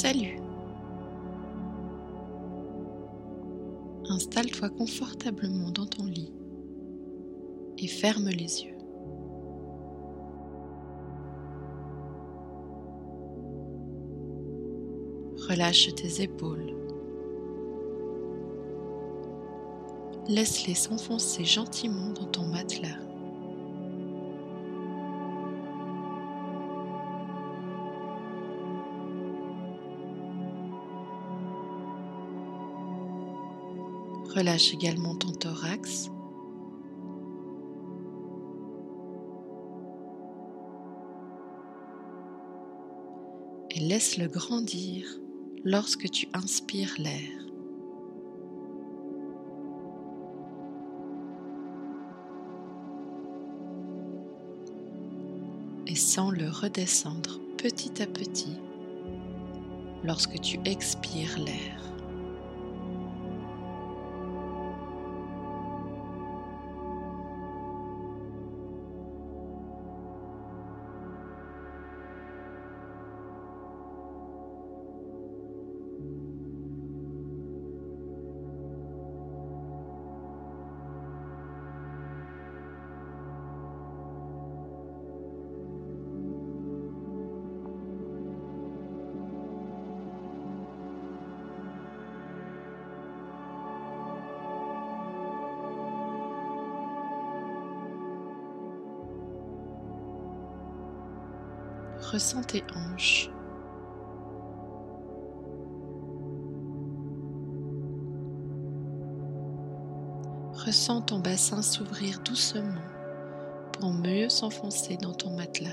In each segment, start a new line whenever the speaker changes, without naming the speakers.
Salut Installe-toi confortablement dans ton lit et ferme les yeux. Relâche tes épaules. Laisse-les s'enfoncer gentiment dans ton matelas. Relâche également ton thorax. Et laisse-le grandir lorsque tu inspires l'air. Et sens le redescendre petit à petit lorsque tu expires l'air. Ressens tes hanches. Ressens ton bassin s'ouvrir doucement pour mieux s'enfoncer dans ton matelas.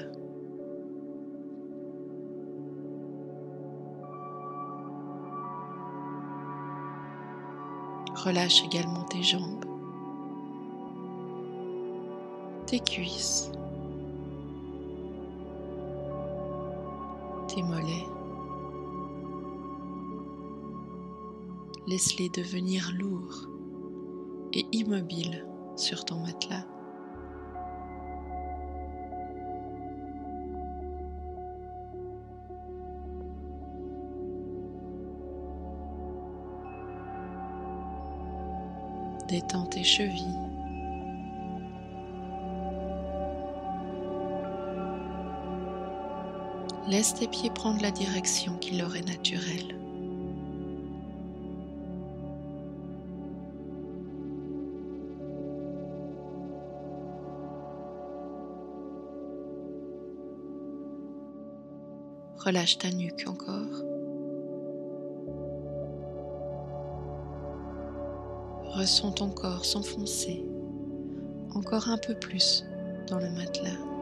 Relâche également tes jambes, tes cuisses, tes mollets. Laisse-les devenir lourds et immobiles sur ton matelas. Détends tes chevilles. Laisse tes pieds prendre la direction qui leur est naturelle. Relâche ta nuque encore. Ressens ton corps s'enfoncer encore un peu plus dans le matelas.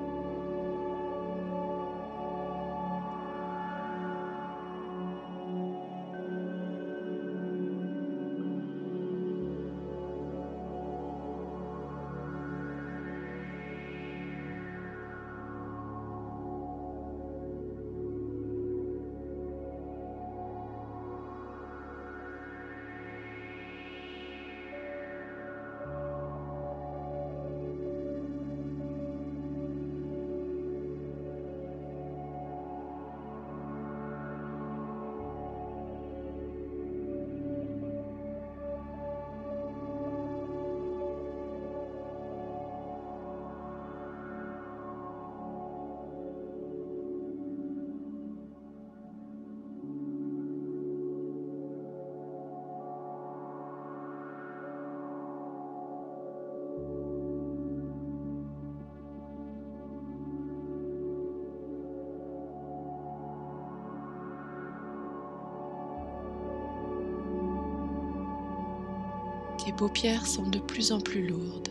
Tes paupières sont de plus en plus lourdes.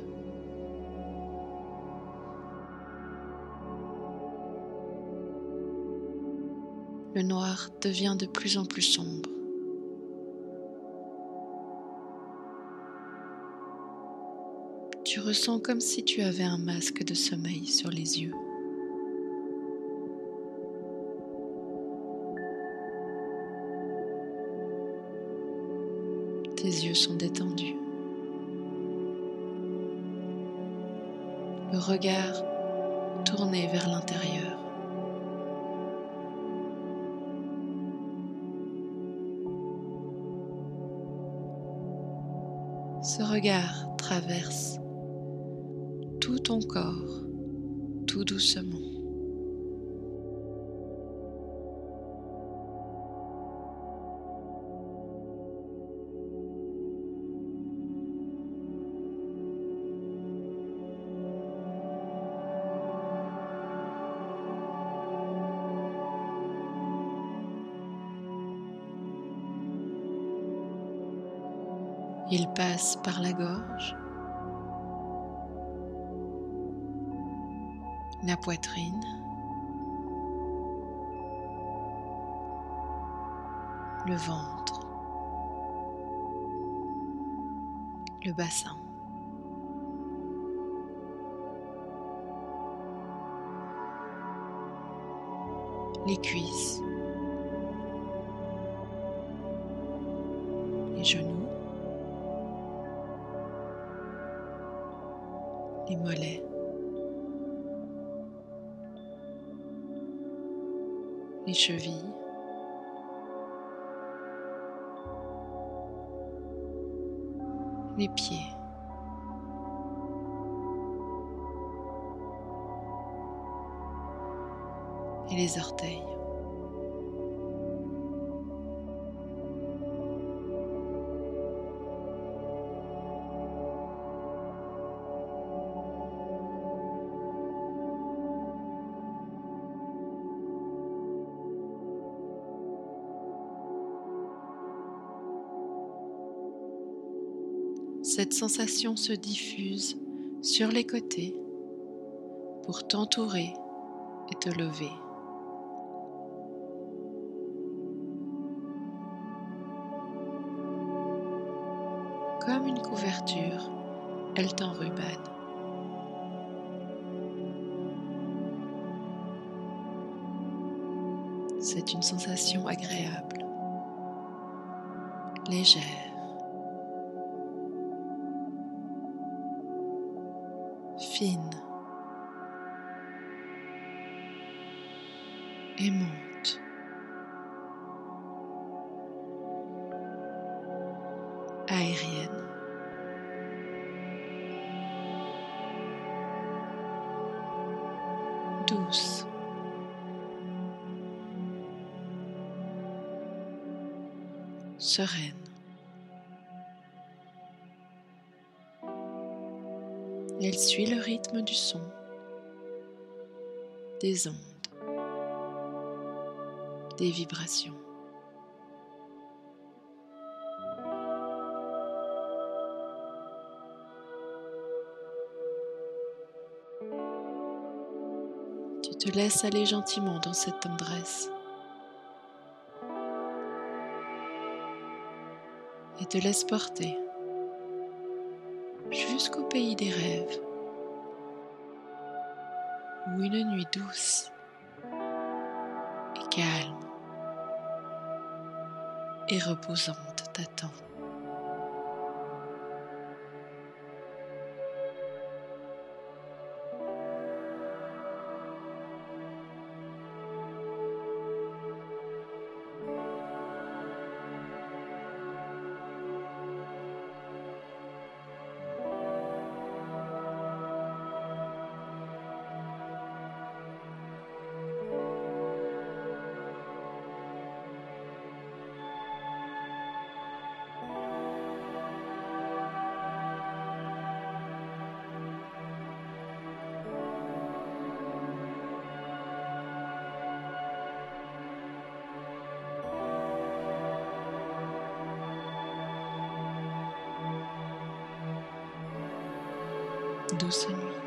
Le noir devient de plus en plus sombre. Tu ressens comme si tu avais un masque de sommeil sur les yeux. tes yeux sont détendus. Le regard tourné vers l'intérieur. Ce regard traverse tout ton corps tout doucement. Il passe par la gorge, la poitrine, le ventre, le bassin. les cuisses, les mollets, les chevilles, les pieds. et les orteils. Cette sensation se diffuse sur les côtés pour t'entourer et te lever. Comme une couverture, elle t'enrubane. C'est une sensation agréable, légère. Fine, aimante. aérienne. Douce. Sereine. Elle suit le rythme du son, des ondes, des vibrations. Tu te laisses aller gentiment dans cette tendresse et te laisse porter jusqu'au pays des rêves, où une nuit douce et calme et reposante t'attend. do Senhor.